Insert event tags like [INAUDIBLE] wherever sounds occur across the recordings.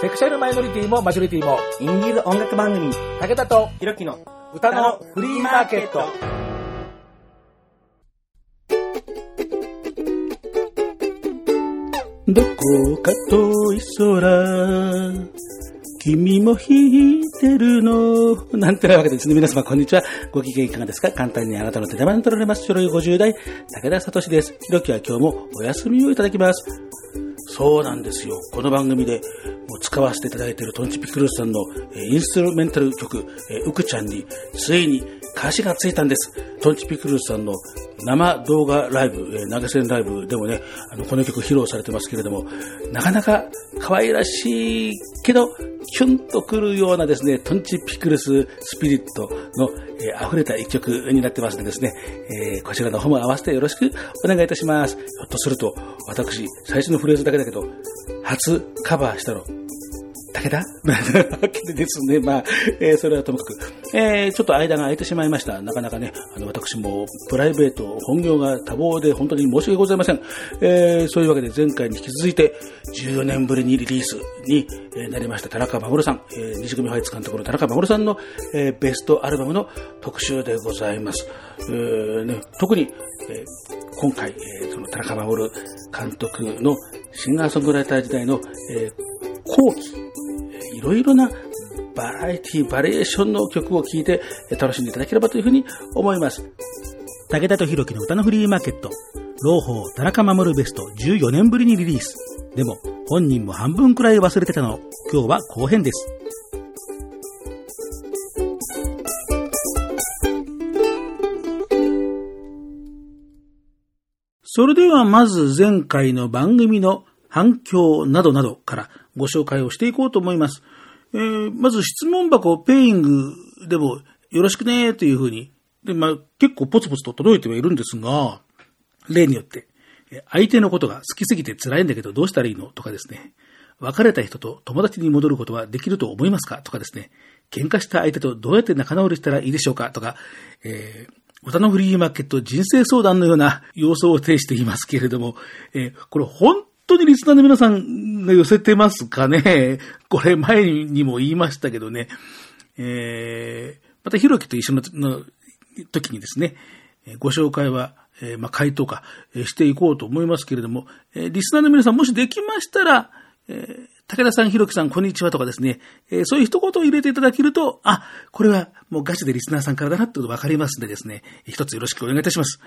セクシャルマイノリティもマジョリティも、インディーズ音楽番組、武田とひろきの歌のフリーマーケット。どこか遠い空、君も弾いてるの。なんてなわけでですね。皆様こんにちは。ご機嫌いかがですか？簡単にあなたの手玉に取られます。書類50代、武田聡です。ひろきは今日もお休みをいただきます。そうなんですよ。この番組でもう使わせていただいているトンチピクルスさんのえインストゥルメンタル曲、えーウクちゃんについに歌詞がついたんです。トンチピクルスさんの生動画ライブ、え投げ銭ライブでもね、あの、この曲披露されてますけれども、なかなか可愛らしいけど、キュンとくるようなですね、トンチピクルススピリットの、え溢れた一曲になってますんでですね、えーこちらの方も合わせてよろしくお願いいたします。ひょっとすると、私、最初のフレーズだけだけど、初カバーしたの、武田？わけでですね。まあ、えーそれはともかく。えーちょっと間が空いてしまいました。なかなかね、あの、私もプライベート、本業が多忙で本当に申し訳ございません。えーそういうわけで前回に引き続いて、14年ぶりにリリースになりました田中守さん、えー西組ファイツ監督の田中守さんの、えーベストアルバムの特集でございます。えーね、特に、えー今回、えーその田中守監督のシンガーソングライター時代の、えー後期、いろいろなバラエティ、バリエーションの曲を聴いて楽しんでいただければというふうに思います。武田と弘樹の歌のフリーマーケット。朗報田中守ベスト14年ぶりにリリース。でも、本人も半分くらい忘れてたの。今日は後編です。それではまず前回の番組の反響などなどからご紹介をしていこうと思います。えーまず質問箱ペイングでもよろしくねというふうに、で、まあ、結構ポツポツと届いてはいるんですが、例によって、相手のことが好きすぎて辛いんだけどどうしたらいいのとかですね、別れた人と友達に戻ることはできると思いますかとかですね、喧嘩した相手とどうやって仲直りしたらいいでしょうかとか、えー歌のフリーマーケット人生相談のような様相を呈していますけれども、えーこれ本当にリスナーの皆さんが寄せてますかね？[LAUGHS] これ前にも言いましたけどね、えーまたひろきと一緒のの時にですね、ご紹介は、えーまあ、回答か、えーしていこうと思いますけれども、えーリスナーの皆さんもしできましたら、え武田さん、ひろきさん、こんにちはとかですね、えそういう一言を入れていただけると、あ、これはもうガチでリスナーさんからだなってことわかりますんでですね、一つよろしくお願いいたします。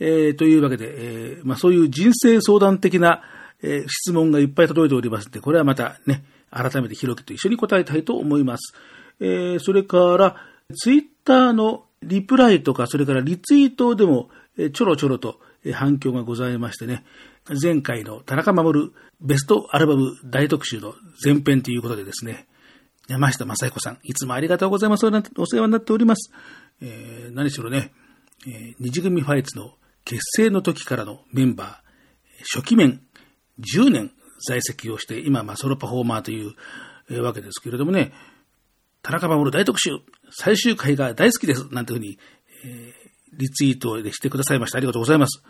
えというわけで、えまあ、そういう人生相談的な、えー質問がいっぱい届いておりますので、これはまたね、改めてひろきと一緒に答えたいと思います。えーそれから、ツイッターのリプライとか、それからリツイートでも、えちょろちょろと反響がございましてね、前回の田中守ベストアルバム大特集の前編ということでですね、山下正彦さん、いつもありがとうございます。お世話になっております。えー何しろね、えー二次組ファイツの結成の時からのメンバー、初期面10年在籍をして、今、まあ、ソロパフォーマーという、わけですけれどもね、田中守大特集、最終回が大好きです。なんていうふうに、えーリツイートでしてくださいました。ありがとうございます。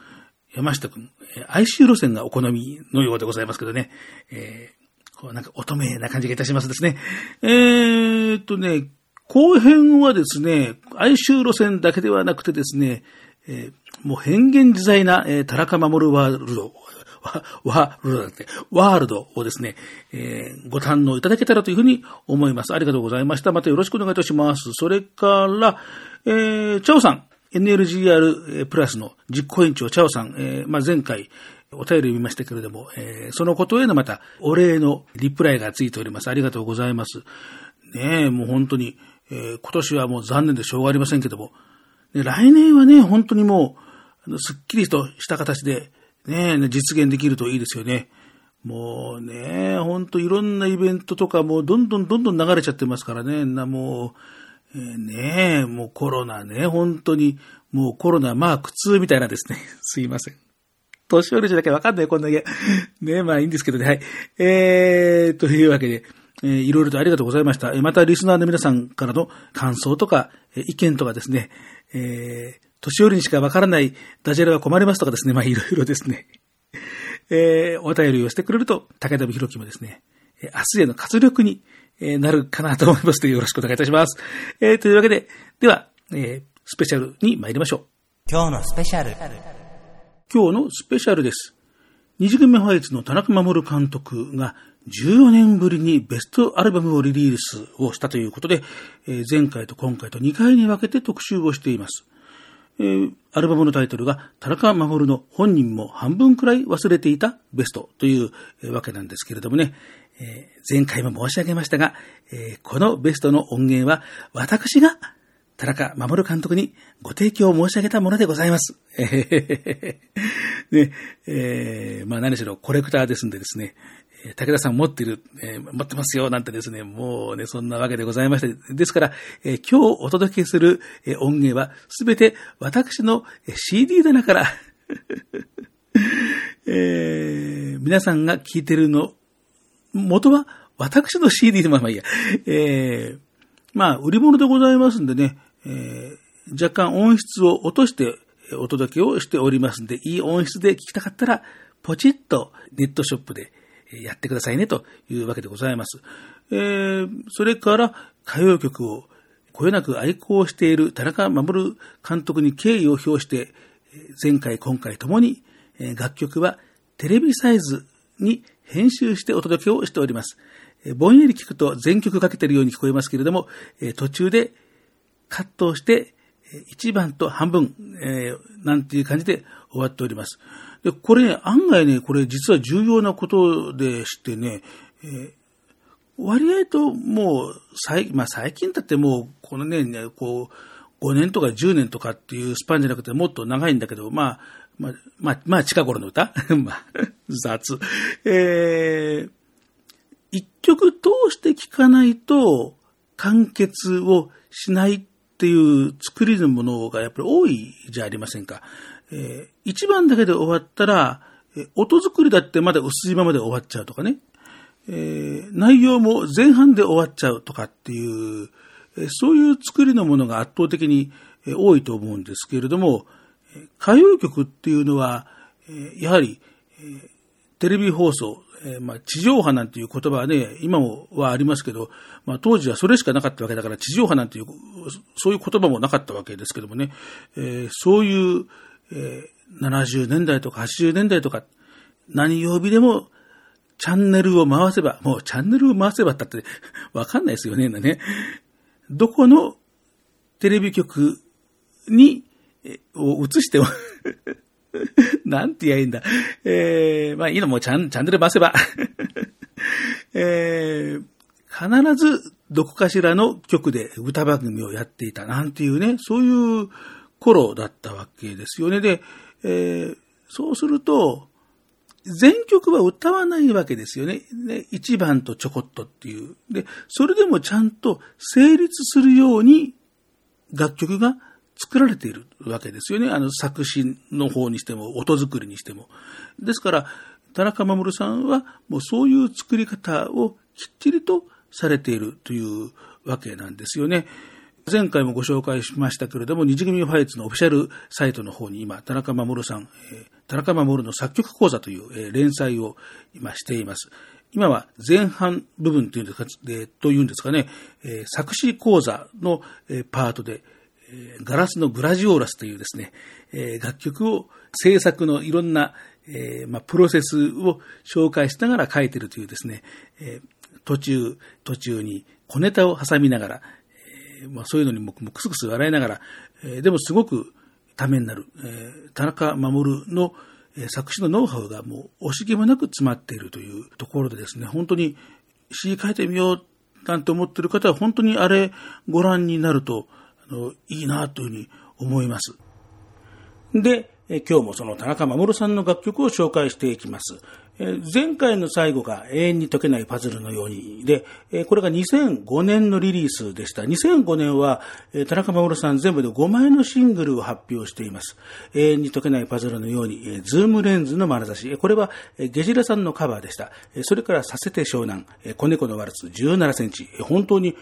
山下くん、えー哀愁路線がお好みのようでございますけどね、えーこうなんか乙女な感じがいたしますですね。えーっとね、後編はですね、哀愁路線だけではなくてですね、えーもう変幻自在な、えー田中守ワールド、ワールドだって、ワールドをですね、えーご堪能いただけたらというふうに思います。ありがとうございました。またよろしくお願いいたします。それから、えー、チャオさん、NLGR プラスの実行委員長チャオさん、えーまあ、前回、お便りを見ましたけれども、えーそのことへのまたお礼のリプライがついております。ありがとうございます。ねえ、もう本当に、えー今年はもう残念でしょうがありませんけども、ね来年はね、本当にもう、すっきりとした形で、ね、実現できるといいですよね。もうね、本当いろんなイベントとかもどんどんどんどん流れちゃってますからね、なもう、えーねもうコロナね、本当に、もうコロナまあ苦痛みたいなですね。[LAUGHS] すいません。年寄りじゃなきゃわかんない、こんだけ。ねまあいいんですけどね、はい。えー、というわけで、えーいろいろとありがとうございました。えまた、リスナーの皆さんからの感想とか、え意見とかですね、えー年寄りにしかわからないダジャレは困りますとかですね、まあいろいろですね、えーお便りをしてくれると、武田博樹もですね、明日への活力になるかなと思いますのでよろしくお願いいたします。えー、というわけで、では、えー、スペシャルに参りましょう。今日のスペシャル。今日のスペシャルです。二次組ファイツの田中守監督が14年ぶりにベストアルバムをリリースをしたということで、えー、前回と今回と2回に分けて特集をしています。えー、アルバムのタイトルが田中守の本人も半分くらい忘れていたベストという、わけなんですけれどもね、えー、前回も申し上げましたが、えこのベストの音源は私が田中守監督にご提供申し上げたものでございます。ね、えー、まあ何しろコレクターですんでですね、武田さん持ってる、えー、持ってますよ、なんてですね、もうね、そんなわけでございまして、ですから、えー、今日お届けする、えー、音源は、すべて私の CD 棚から [LAUGHS] え、皆さんが聴いてるの、元は私の CD でもまあいいや、え、まあ、売り物でございますんでね、え、若干音質を落としてお届けをしておりますんで、いい音質で聴きたかったら、ポチッとネットショップでやってくださいねというわけでございます。えー、それから歌謡曲をこよなく愛好している田中守監督に敬意を表して、前回今回ともに楽曲はテレビサイズに編集してお届けをしております。ぼんやり聞くと全曲かけてるように聞こえますけれども、途中でカットをして1番と半分、なんていう感じで終わっております。で、これ、案外ね、これ実は重要なことでしてね、えー、割合ともう、最、まあ最近だってもう、このね、こう、5年とか10年とかっていうスパンじゃなくてもっと長いんだけど、まあ、まあ、まあ、まあ、近頃の歌、[LAUGHS] 雑。えー、一曲通して聴かないと完結をしないっていう作りのものがやっぱり多いじゃありませんか。えー、1番だけで終わったら、え音作りだってまだ薄いままで終わっちゃうとかね、えー、内容も前半で終わっちゃうとかっていう、そういう作りのものが圧倒的に多いと思うんですけれども、歌謡曲っていうのは、やはり、テレビ放送、まあ、地上波なんていう言葉はね、今もはありますけど、まあ、当時はそれしかなかったわけだから、地上波なんていう、そういう言葉もなかったわけですけどもね、えー、そういう、えー、70年代とか80年代とか、何曜日でもチャンネルを回せば、もうチャンネルを回せばったって [LAUGHS] わかんないですよね、ね。どこのテレビ局に、を映しても [LAUGHS] なんて言えばいいんだ。えー、まあいいのもうチャンチャンネル回せば [LAUGHS] えー、必ずどこかしらの局で歌番組をやっていたなんていうね、そういう頃だったわけですよね。で、えー、そうすると、全曲は歌わないわけですよね。ね一番とちょこっとっていう。で、それでもちゃんと成立するように楽曲が作られているわけですよね。あの作詞の方にしても、音作りにしても。ですから、田中守さんはもうそういう作り方をきっちりとされているというわけなんですよね。前回もご紹介しましたけれども、二次組ファイツのオフィシャルサイトの方に今、田中守さん、え田中守の作曲講座という、え連載を今しています。今は前半部分というんですか、えというんですかね、え作詞講座の、えパートで、ガラスのグラジオーラスというですね、え楽曲を制作のいろんな、えまプロセスを紹介しながら書いてるというですね、え途中、途中に小ネタを挟みながら、ま、そういうのにもくすくす笑いながら、え、でもすごくためになる、え、田中守の、作詞のノウハウがもう惜しげもなく詰まっているというところでですね、本当に詩書いてみようなんて思ってる方は本当にあれご覧になるといいなというふうに思います。で、今日もその田中守さんの楽曲を紹介していきます。前回の最後が永遠に解けないパズルのようにで、これが2005年のリリースでした。2005年は田中守さん全部で5枚のシングルを発表しています。永遠に解けないパズルのように、ズームレンズの眼差し。これはゲジラさんのカバーでした。それからさせて湘南、子猫のワルツ17センチ。本当に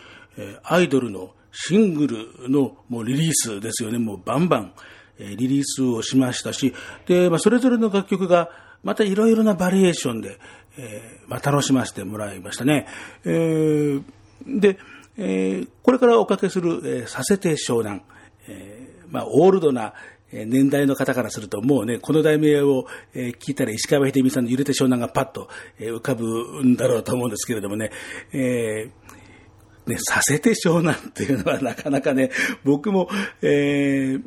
アイドルのシングルのもうリリースですよね。もうバンバンえリリースをしましたし、で、まあ、それぞれの楽曲がまたいろいろなバリエーションで、えー、まあ、楽しませてもらいましたね。えー、で、えー、これからおかけする、え、させて湘南、え、まあ、オールドな、年代の方からすると、もうね、この題名を聞いたら石川秀美さんの揺れて湘南がパッと浮かぶんだろうと思うんですけれどもね、えー、ね、させて湘南っていうのはなかなかね、僕も、えー、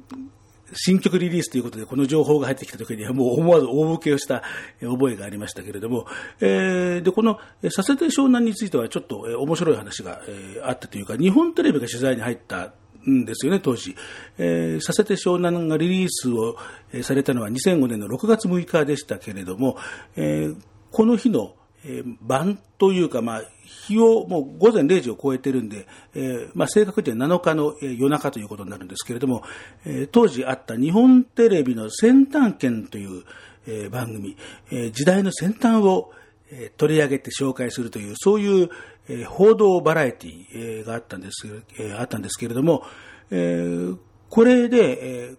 新曲リリースということで、この情報が入ってきた時には、もう思わず大受けをした覚えがありましたけれども、えー、で、この、させて湘南についてはちょっと面白い話が、えー、あったというか、日本テレビが取材に入ったんですよね、当時。えー、させて湘南がリリースを、されたのは2005年の6月6日でしたけれども、えー、この日の、えー、晩というか、まあ、日をもう午前0時を超えてるんで、えー、まあ、正確には7日の、夜中ということになるんですけれども、えー、当時あった日本テレビの先端圏という、えー、番組、えー、時代の先端を、えー、取り上げて紹介するという、そういう、えー、報道バラエティ、ー、があったんです、えー、あったんですけれども、えー、これで、えー、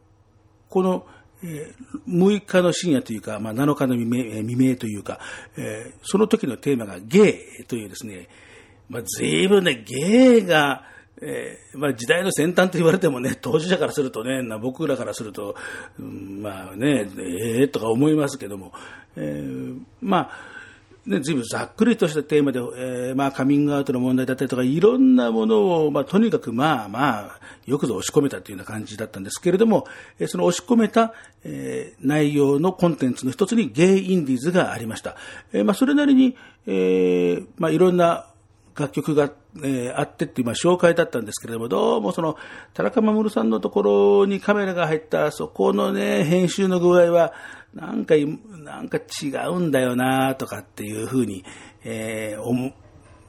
この、え6日の深夜というか、まあ、7日の未明未明というか、えー、その時のテーマがゲイというですね、まあ、随分ね、ゲイが、えー、まあ、時代の先端と言われてもね、[LAUGHS] 当事者からするとね、僕らからすると、うん、まあね、ええー、とか思いますけども、えー、まあ、ね、ずいぶんざっくりとしたテーマで、えー、まあ、カミングアウトの問題だったりとか、いろんなものを、まあ、とにかく、まあまあ、よくぞ押し込めたというような感じだったんですけれども、えー、その押し込めた、えー、内容のコンテンツの一つにゲイインディーズがありました。え、まあ、それなりに、え、まあ、いろんな楽曲が、えー、あってっていう、まあ、紹介だったんですけれども、どうもその、田中守さんのところにカメラが入った、そこのね、編集の具合は、なんか、なんか違うんだよなとかっていうふうに、えー、おも、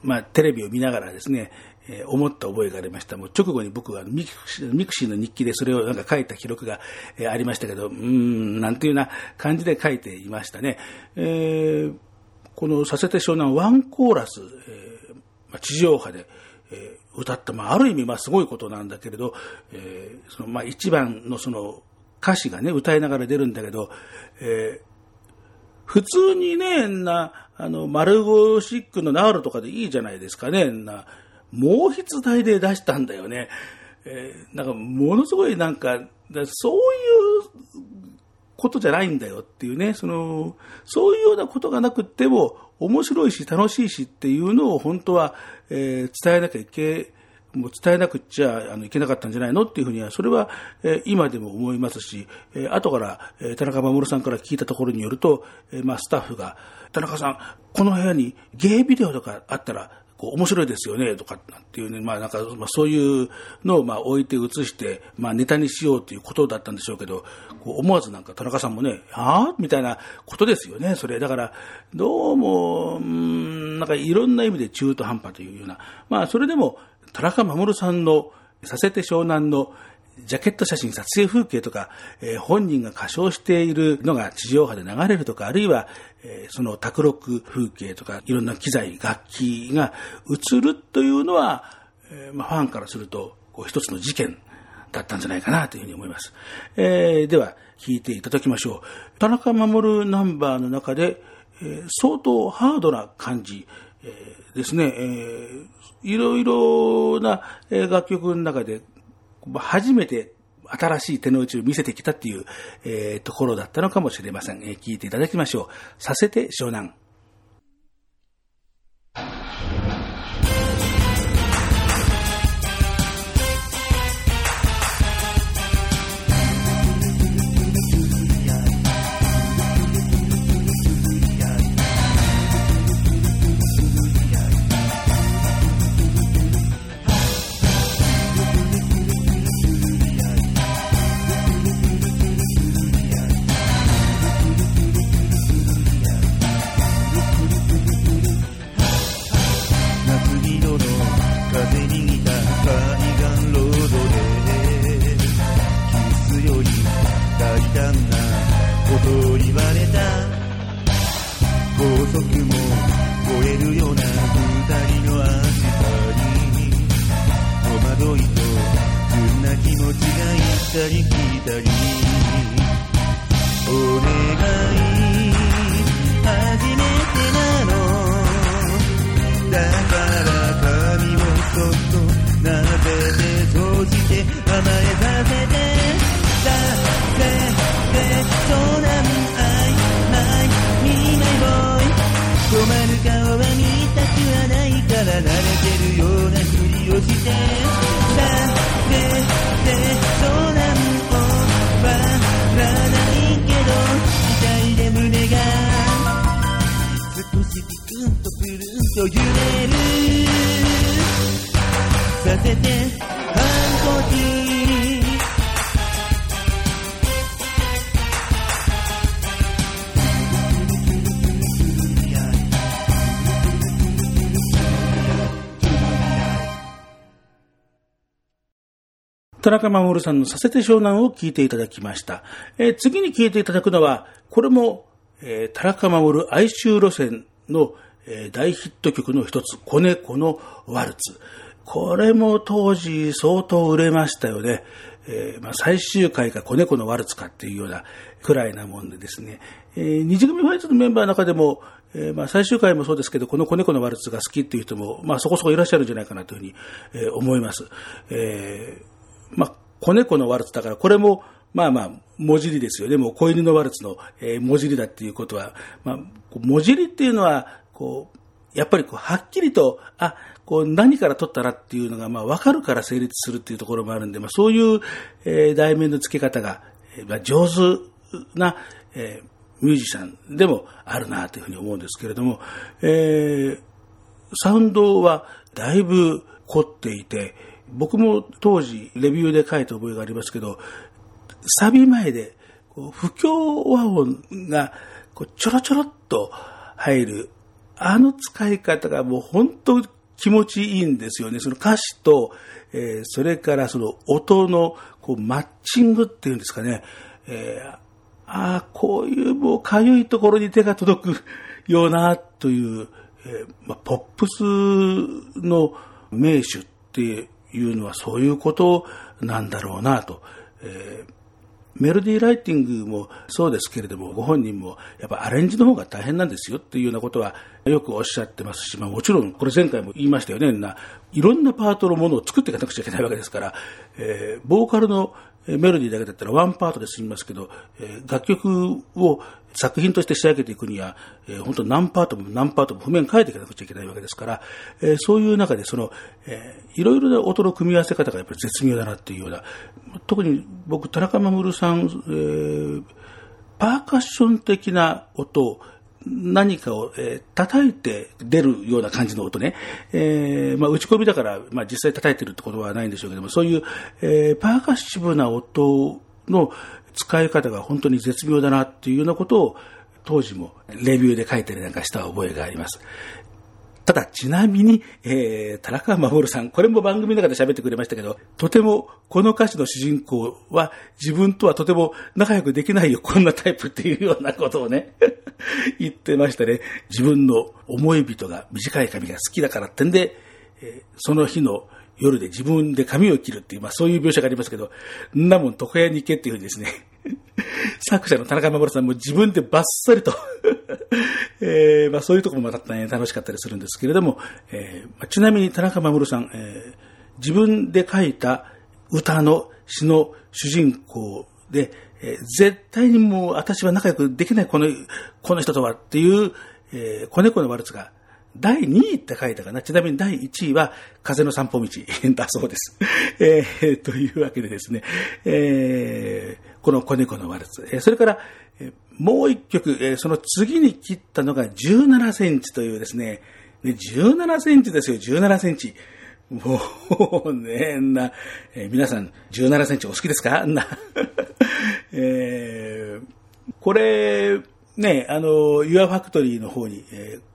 まあ、テレビを見ながらですね、えー、思った覚えがありました。もう直後に僕はミクシーの日記でそれをなんか書いた記録が、えー、ありましたけど、うん、なんていうような感じで書いていましたね。えー、このさせて湘南ワンコーラス、えーまあ、地上波で、えー、歌った、まあ、ある意味、まあ、すごいことなんだけれど、えー、その、まあ、一番のその、歌詞がね、歌いながら出るんだけど、えー、普通にね、な、あの、マルゴシックのナールとかでいいじゃないですかね、な、毛筆体で出したんだよね。えー、なんか、ものすごいなんか、そういうことじゃないんだよっていうね、その、そういうようなことがなくっても、面白いし楽しいしっていうのを本当は、えー、伝えなきゃいけもう伝えなくちゃあのいけなかったんじゃないのっていうふうには、それは、え、今でも思いますし、えー、後から、え、田中守さんから聞いたところによると、え、まあ、スタッフが、田中さん、この部屋にゲイビデオとかあったら、こう面白いですよね、とかっていうね、まあなんか、まあそういうのをまあ置いて移して、まあネタにしようということだったんでしょうけど、こう思わずなんか田中さんもね、ああみたいなことですよね、それ。だから、どうも、うん、なんかいろんな意味で中途半端というような、まあそれでも、田中守さんのさせて湘南のジャケット写真、撮影風景とか、えー、本人が歌唱しているのが地上波で流れるとか、あるいは、えー、その卓録風景とか、いろんな機材、楽器が映るというのは、えー、まあ、ファンからすると、こう一つの事件だったんじゃないかなというふうに思います。え、では、聴いていただきましょう。田中守ナンバーの中で、え、相当ハードな感じ、えー、ですね、えー、いろいろな楽曲の中で、初めて新しい手の内を見せてきたっていう、えー、ところだったのかもしれません。えー、聞いていただきましょう。させて湘南。中守さんのさせて湘南を聞いていただきました。えー次に聞いていただくのは、これも、えー田中守哀愁路線の、えー大ヒット曲の一つ、子猫のワルツ。これも当時相当売れましたよね。えーまあ、最終回か子猫のワルツかっていうようなくらいなもんでですね、えー二次組ファイトのメンバーの中でも、えーまあ、最終回もそうですけど、この子猫のワルツが好きっていう人も、まあ、そこそこいらっしゃるんじゃないかなというふうに、え思います。えーまあ、子猫のワルツだから、これも、まあまあ、文字りですよね。もう子犬のワルツの、えー文字りだっていうことは、まあ、こう文字りっていうのは、こう、やっぱりこう、はっきりと、あ、こう、何から取ったらっていうのが、まあ、わかるから成立するっていうところもあるんで、まあ、そういう、えー題名の付け方が、えーまあ、上手な、えーミュージシャンでもあるなというふうに思うんですけれども、えーサウンドはだいぶ凝っていて、僕も当時レビューで書いた覚えがありますけど、サビ前で不協和音がこうちょろちょろっと入る、あの使い方がもう本当気持ちいいんですよね。その歌詞と、えーそれからその音のこうマッチングっていうんですかね。えーああ、こういうもうかゆいところに手が届くようなという、えーまあ、ポップスの名手っていういうのはそういうことなんだろうなと。えーメロディーライティングもそうですけれども、ご本人もやっぱアレンジの方が大変なんですよっていうようなことはよくおっしゃってますし、まあもちろん、これ前回も言いましたよね、ないろんなパートのものを作っていかなくちゃいけないわけですから、えーボーカルのメロディーだけだったらワンパートで済みますけど、え楽曲を作品として仕上げていくには、え本当何パートも何パートも譜面変えていかなくちゃいけないわけですから、えそういう中でその、えーいろいろな音の組み合わせ方がやっぱり絶妙だなっていうような、特に僕、田中守さん、えパーカッション的な音を、何かを、えー叩いて出るような感じの音ね。えーまあ、打ち込みだから、まあ、実際叩いてるってことはないんでしょうけども、そういう、えーパーカッシブな音の使い方が本当に絶妙だなっていうようなことを、当時もレビューで書いたりなんかした覚えがあります。ただ、ちなみに、えー、田中守さん、これも番組の中で喋ってくれましたけど、とても、この歌詞の主人公は、自分とはとても仲良くできないよ、こんなタイプっていうようなことをね、[LAUGHS] 言ってましたね。自分の思い人が短い髪が好きだからってんで、えーその日の夜で自分で髪を切るっていう、まあそういう描写がありますけど、んなもん床屋に行けっていうふうにですね、[LAUGHS] 作者の田中守さんも自分でバッサリと、[LAUGHS] えーまあそういうところもまた、ね、楽しかったりするんですけれども、えーまあちなみに田中守さん、えー自分で書いた歌の詩の主人公で、えー絶対にもう私は仲良くできないこの、この人とはっていう、えー子猫のワルツが第2位って書いたかな。ちなみに第1位は風の散歩道だそうです。[LAUGHS] えーというわけでですね、えーこの子猫のワルツ。えそれから、えもう一曲、えその次に切ったのが17センチというですね、ね17センチですよ、17センチ。もうね、な、え皆さん17センチお好きですか？な、[LAUGHS] えーこれ、ね、あの、Your Factory の方に、えー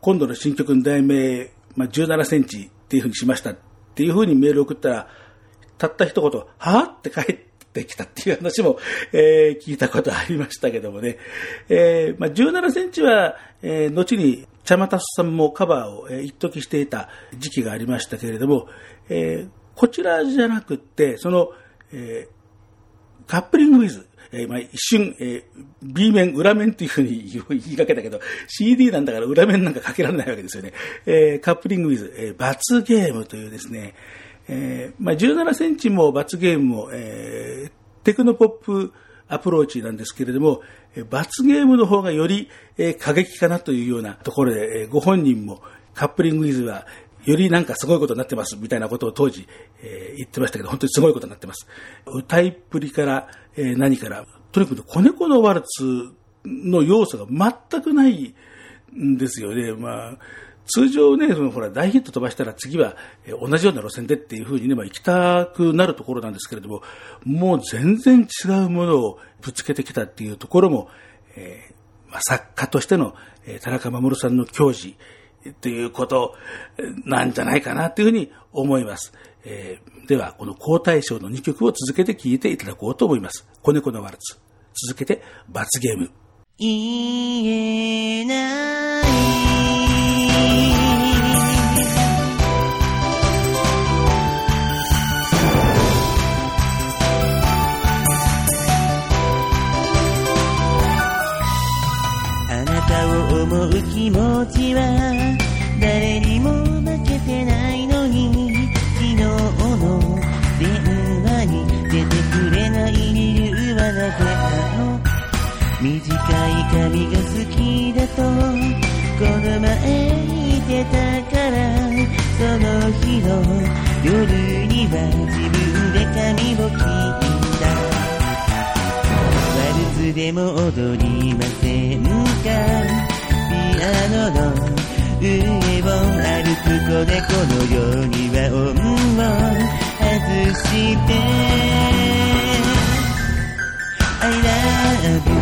今度の新曲の題名、まあ、17センチっていうふうにしましたっていうふうにメールを送ったら、たった一言、はぁって帰ってきたっていう話も、えー聞いたことありましたけどもね。えーまあ、17センチは、えー後に、茶マタスさんもカバーを、えー一時していた時期がありましたけれども、えーこちらじゃなくって、その、えーカップリングウィズ、えーまあ、一瞬、えー B 面、裏面っていうふうに [LAUGHS] 言いかけたけど、CD なんだから裏面なんかかけられないわけですよね。えーカップリングウィズ、えー罰ゲームというですね、えーまあ、17センチも罰ゲームも、えーテクノポップアプローチなんですけれども、え罰ゲームの方がより、えー過激かなというようなところで、えーご本人もカップリングウィズはよりなんかすごいことになってますみたいなことを当時、えー言ってましたけど、本当にすごいことになってます。歌いっぷりから、えー何から、とにかく子猫のワルツの要素が全くないんですよね。まあ、通常ね、そのほら大ヒット飛ばしたら次は同じような路線でっていうふうにね、まあ行きたくなるところなんですけれども、もう全然違うものをぶつけてきたっていうところも、えーまあ、作家としての、えー田中守さんの矜持っていうことなんじゃないかなというふうに思います。えーでは、この皇太子の2曲を続けて聴いていただこうと思います。子猫のワルツ。続けて、罰ゲーム。言えない気持ちは誰にも負けてないのに昨日の電話に出てくれない理由はなぜなの短い髪が好きだとこの前言ってたからその日の夜には自分で髪を切った。ワルツでも踊りませんか。ピアノの上を歩く子猫のようには恩を外して。I love you.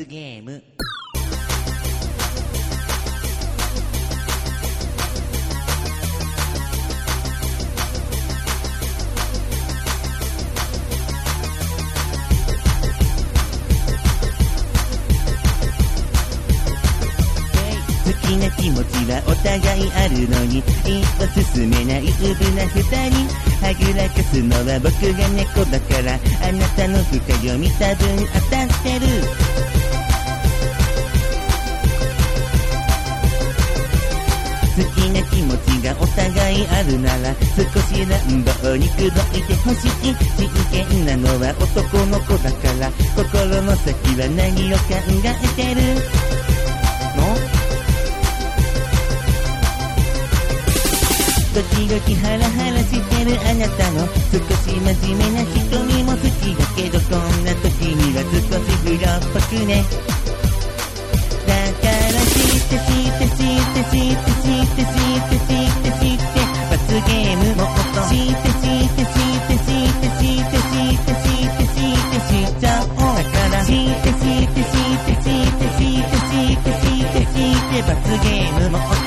罰ゲーム。好きな気持ちはお互いあるのに一歩進めないウブな二人。はぐらかすのは僕が猫だからあなたの深読み多分当たってる。きな気持ちがお互いあるなら少し乱暴に口説いてほしい真剣なのは男の子だから心の先は何を考えてる？の？時々ハラハラしてるあなたの少し真面目な瞳も好きだけどこんな時には少し不良っぽくね。だから知って知って知って知って罰ゲームも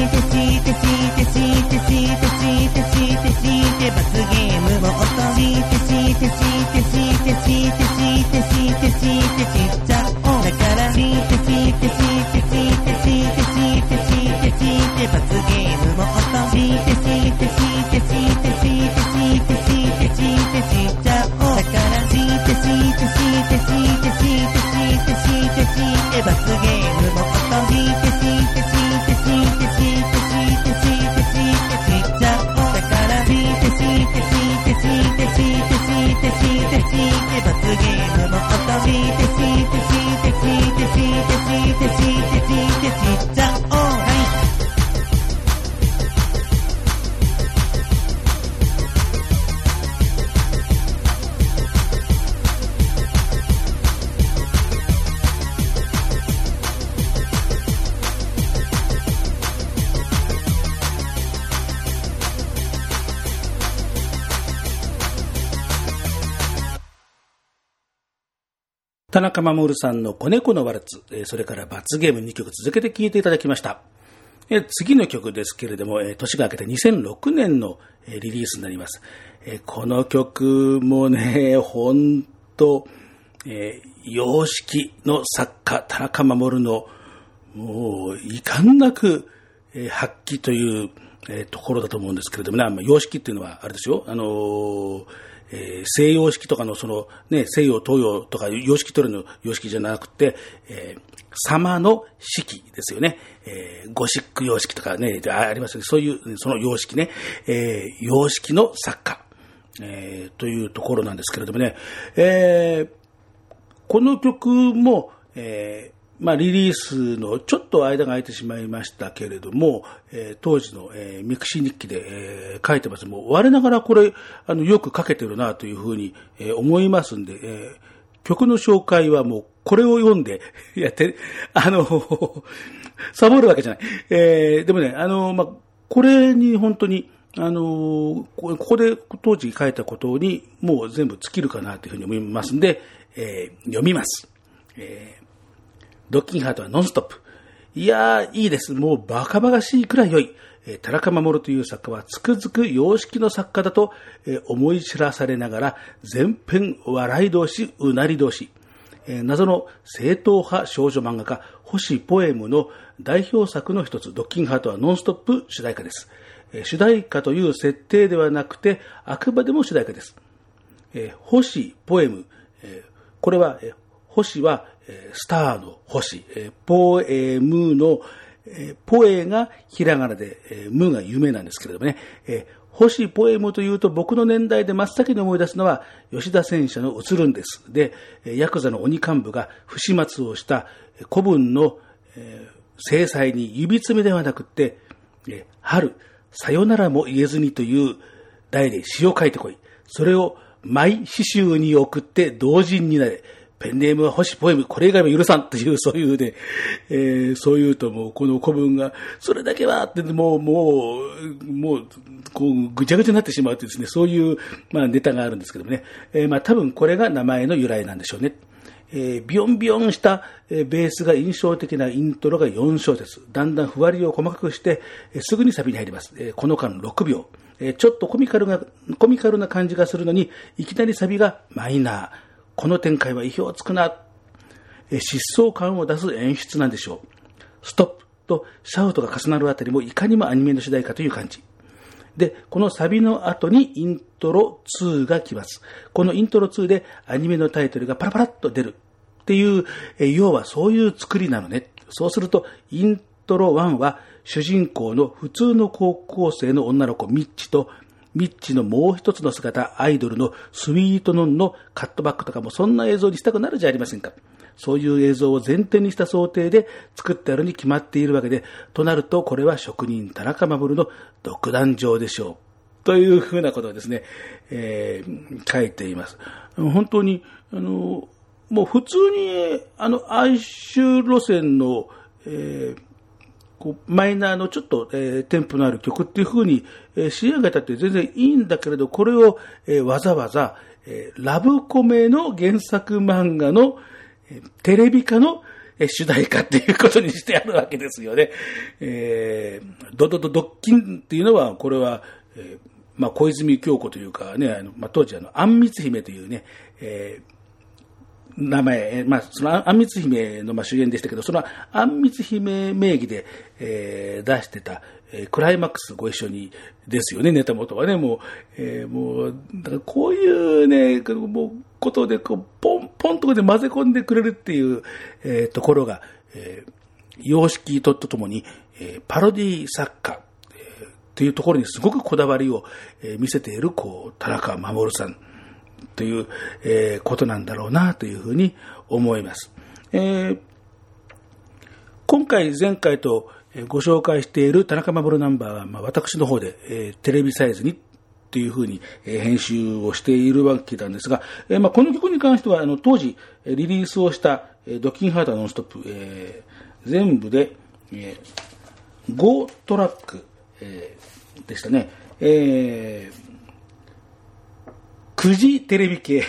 からしてしてしてしてしてしてしてして罰ゲームを落としてしてしてしてしてしてしてしてしちゃおうだからしてしてしてしてしてしてしてしてして罰ゲームを落としてしてしてしてしてしてしてしてしちゃおうだからしてしてしてしてしてしてしてしてして罰ゲームぎのもと海てしいてしいてしいてしいてしいてしいてしいてしいて田中守さんの子猫のワルツ、それから罰ゲーム2曲続けて聴いていただきました。次の曲ですけれども、年が明けて2006年のリリースになります。この曲もね、ほんと、えー様式の作家、田中守の、もう、遺憾なく、発揮という、ところだと思うんですけれどもね、まあ様式っていうのは、あれですよ、あのーえー西洋式とかのその、ね、西洋、東洋とか様式取るの様式じゃなくて、えー様の式ですよね。えーゴシック様式とかね、ありますよね。そういう、その様式ね、えー様式の作家、えーというところなんですけれどもね、えーこの曲も、えーまあ、リリースのちょっと間が空いてしまいましたけれども、えー当時の、えーミクシー日記で、えー書いてます。もう我ながらこれ、あの、よく書けてるなというふうに、えー思いますんで、えー曲の紹介はもうこれを読んで [LAUGHS] やって、あの、[LAUGHS] サボるわけじゃない。えーでもね、あの、まあ、これに本当に、あのここで当時書いたことにもう全部尽きるかなというふうに思いますんで、えー読みます。えードッキンハートはノンストップ。いやー、いいです。もうバカバカしいくらい良い。えー田中守という作家はつくづく様式の作家だと、えー思い知らされながら、全編笑い同士、うなり同士。えー謎の正統派少女漫画家、星ポエムの代表作の一つ、ドッキンハートはノンストップ主題歌です。えー主題歌という設定ではなくて、あくまでも主題歌です。えー星ポエム、えーこれは、えー星は、スターの星、ポエムの、ポエがひらがなで、えームが夢なんですけれどもね、星ポエムというと僕の年代で真っ先に思い出すのは吉田戦車の映るんです。で、ヤクザの鬼幹部が不始末をした古文の、制裁に指詰めではなくって、春、さよならも言えずにという題で詩を書いてこい。それを毎詩集に送って同人になれ。ペンネームは星ポエム、これ以外も許さんという、そういうね、えーそういうともう、この古文が、それだけはって、もう、もう、もう、こう、ぐちゃぐちゃになってしまうというですね、そういう、まあ、ネタがあるんですけどもね、えーまあ、多分これが名前の由来なんでしょうね。えービヨンビヨンした、えーベースが印象的なイントロが4小節。だんだんふわりを細かくして、えーすぐにサビに入ります。えーこの間6秒。えーちょっとコミカルが、コミカルな感じがするのに、いきなりサビがマイナー。この展開は意表をつくな。疾走感を出す演出なんでしょう。ストップとシャウトが重なるあたりもいかにもアニメの主題歌という感じ。で、このサビの後にイントロ2が来ます。このイントロ2でアニメのタイトルがパラパラっと出るっていう、え要はそういう作りなのね。そうすると、イントロ1は主人公の普通の高校生の女の子ミッチと、ミッチのもう一つの姿、アイドルのスイートノンのカットバックとかもそんな映像にしたくなるじゃありませんか。そういう映像を前提にした想定で作ってあるに決まっているわけで、となるとこれは職人田中守の独壇場でしょう。というふうなことをですね、えー書いています。本当に、あの、もう普通に、あの、哀愁路線の、えーこうマイナーのちょっと、えーテンポのある曲っていう風に、えー仕上げたって全然いいんだけれど、これを、えーわざわざ、えーラブコメの原作漫画の、えーテレビ化の、え主題歌っていうことにしてあるわけですよね。えー、ドドドドッキンっていうのは、これは、えーまあ、小泉京子というかね、あのまあ、当時あの、あんみつ姫というね、えー名前、まあ、そのあんみつ姫のまあ主演でしたけど、そのあんみつ姫名義で、えー、出してた、えー、クライマックスご一緒にですよね、ネタ元はね、もう、えー、もう、だからこういうね、もう、ことで、こう、ポン、ポンとこで混ぜ込んでくれるっていう、えー、ところが、えー、様式ととともに、えー、パロディ作家、えー、というところにすごくこだわりを、えー、見せている、こう、田中守さん。という、えー、ことなんだろうなというふうに思います。えー、今回、前回とご紹介している田中守ナンバーは、まあ、私の方で、えー、テレビサイズにというふうに、え、編集をしているわけなんですが、えーまあ、この曲に関してはあの当時リリースをした、え、ドキンハートノンストップ、えー、全部で、えー、5トラック、えー、でしたね。えー9時テレビ系、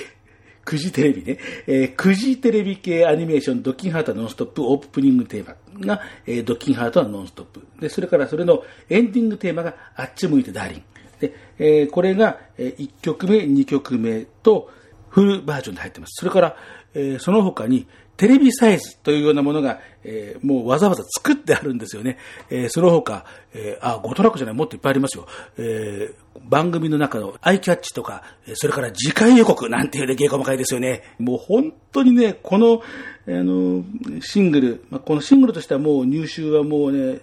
9時テレビね、えー、9時テレビ系アニメーションドッキンハートはノンストップオープニングテーマが、えー、ドッキンハートはノンストップ。で、それからそれのエンディングテーマがあっち向いてダーリン。で、えー、これが、え1曲目、2曲目とフルバージョンで入ってます。それから、えその他にテレビサイズというようなものが、えー、もうわざわざ作ってあるんですよね。えー、その他、えー、あ、5トラックじゃない、もっといっぱいありますよ。えー、番組の中のアイキャッチとか、それから次回予告なんていうね、芸細かいですよね。もう本当にね、この、あの、シングル、ま、このシングルとしてはもう入手はもうね、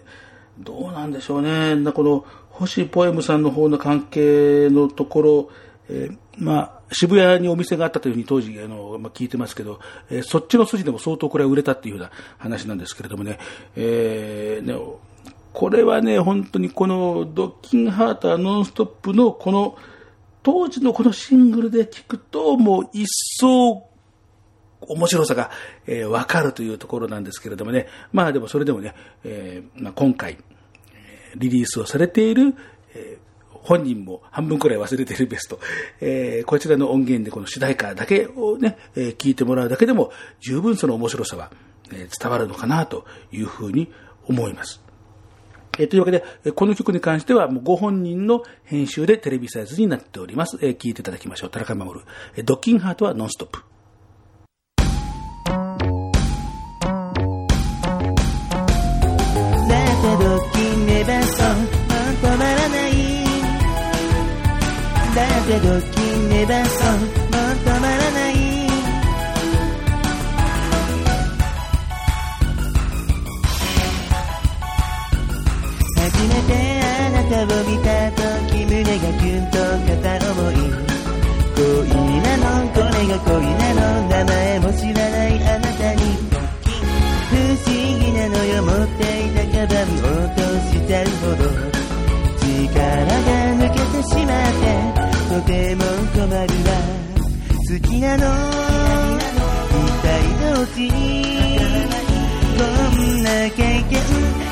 どうなんでしょうね。この、星ポエムさんの方の関係のところ、えー、まあ、渋谷にお店があったというふうに当時、あの、まあ、聞いてますけど、えー、そっちの筋でも相当これは売れたっていうような話なんですけれどもね、えー、ね、これはね、本当にこのドッキンハーターノンストップのこの、当時のこのシングルで聞くと、もう一層面白さが、えー、わかるというところなんですけれどもね。まあでもそれでもね、えーまあ、今回、リリースをされている、えー本人も半分くらい忘れてるベスト、えー、こちらの音源でこの主題歌だけをね、えー、聞いてもらうだけでも十分その面白さは、えー、伝わるのかなというふうに思います。え、というわけで、この曲に関してはもうご本人の編集でテレビサイズになっております。え、聞いていただきましょう。田中守。ドッキンハートはノンストップ。けど決めばそうもう止まらない初めてあなたを見た時胸がキュンと片思い。恋なのこれが恋なの名前も知らないあなたに。不思議なのよ持っていたカバン。をの一体どっちこんな経験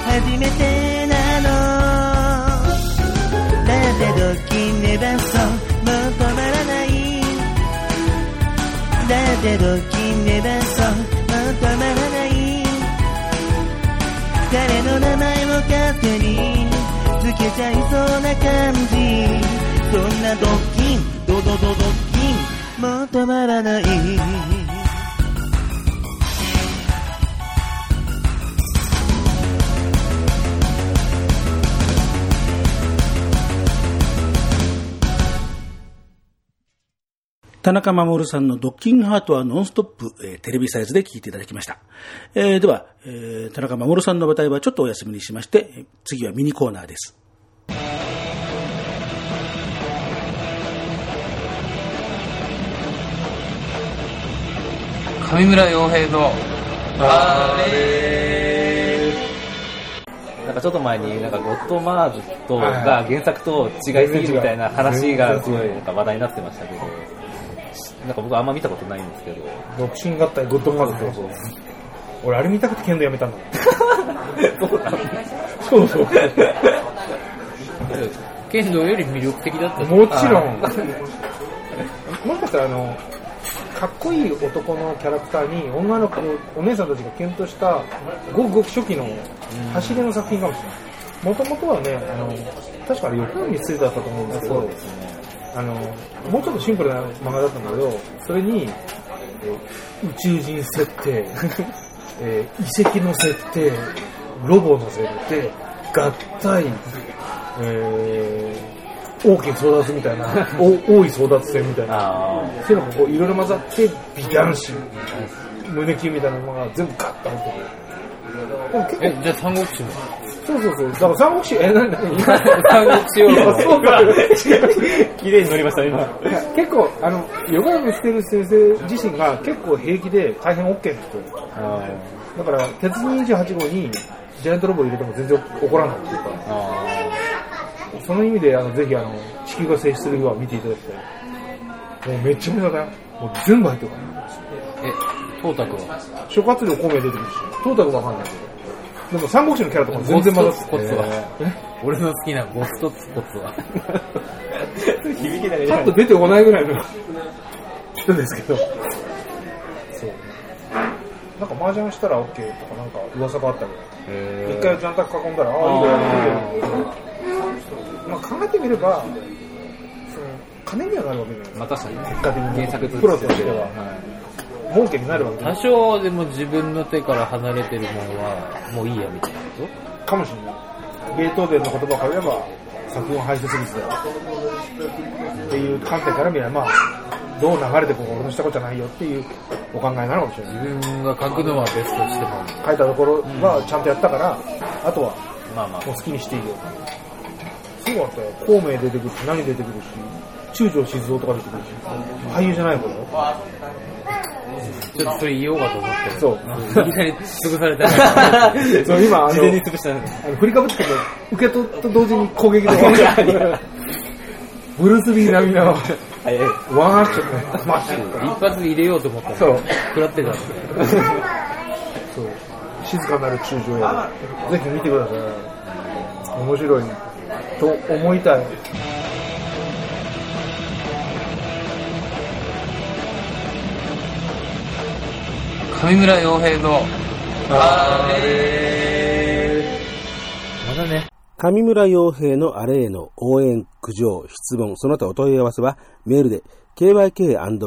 初めてなの。だってドッキンばそうもう止まらない。だってドッキンばそうもう止まらない。彼の名前を勝手につけちゃいそうな感じ。そんなドッキンドドドドッキン。もう止まらない田中守さんのドッキングハートはノンストップ、えー、テレビサイズで聞いていただきました。えー、では、えー、田中守さんの舞台はちょっとお休みにしまして、次はミニコーナーです。上村洋平の。あれなんかちょっと前になんかゴッドマーズとが原作と違いすぎるみたいな話がすごいなんか話題になってましたけど。なんか僕あんま見たことないんですけど。独身合体ゴッドマーズそうそう俺あれ見たくて剣道やめた [LAUGHS] んだ。[LAUGHS] そうそう。剣道より魅力的だった。もちろん。[LAUGHS] もしかしたらあのかっこいい男のキャラクターに女の子お姉さんたちがキュンとしたごくごく初期の走りの作品かもしれない。もともとはねあの確かあれ横山光だったと思うんですけどあのもうちょっとシンプルな漫画だったんだけどそれに、えー宇宙人設定、[LAUGHS] えー遺跡の設定ロボの設定合体、えー、王家争奪みたいな。[LAUGHS] お王位争奪戦みたいな。あそういうのがこういろいろ混ざって美男子胸キュンみたいなのが全部ガッと入ってくる。え、じゃあ三国志も。そうそうそう。だから三国志え何何？三国志を。そうか [LAUGHS] 綺麗に乗りました、今。結構あの横山してる先生自身が結構平気で大変 OK な人。あだから鉄人28号にジャイアントロボ入れても全然怒らないっていうか。あその意味であのぜひあの地球が静止する日は見ていただきたい。もうめっちゃめちゃだよもう全部入ってるからえ、トータクは？諸葛亮孔明出てくるし。トータクわかんないけど。でも三国志のキャラとかも全然混ざってコツは？俺の好きなゴストツコツは？[LAUGHS] 響きだけじパッと出てこないぐらいの人ですけどなんか麻雀したら OK とかなんか噂があったけど一回ジャンタク囲んだら、ああ、いいだよ、いいだよ。まあ考えてみれば、その、金にはなるわけじゃない。まあ確かにね。結果的に。原作とプロとしては、儲けになるわけ。多少でも自分の手から離れてるものは、もういいやみたいなこかもしれない。ベートーベンの言葉を借りれば、作品を排泄物だよ。っていう観点から見れば、まあ、どう流れてこう俺のしたことじゃないよっていうお考えなのかもしれない。と自分が書くのはベストしても。書いたところはちゃんとやったから、あとはまあまあもう好きにしていいよ。すごかったよ。孔明出てくるし、何出てくるし、中条静雄とか出てくるし、俳優じゃない方だよ。ちょっとそれ言おうかと思って。そう。いきなり潰されたら。そう今、あの、潰したあの振りかぶって受け取った同時に攻撃で、ブルース・リー並みの。ワンアクションマッシュ。一発で入れようと思ったら、そう食らってたんで。そう。静かなる中条や。ぜひ見てください。面白い。と思いたい。上村洋平の、あれまだね。上村洋平のあれへの応援、苦情、質問、その他お問い合わせはメールで kyk&y アン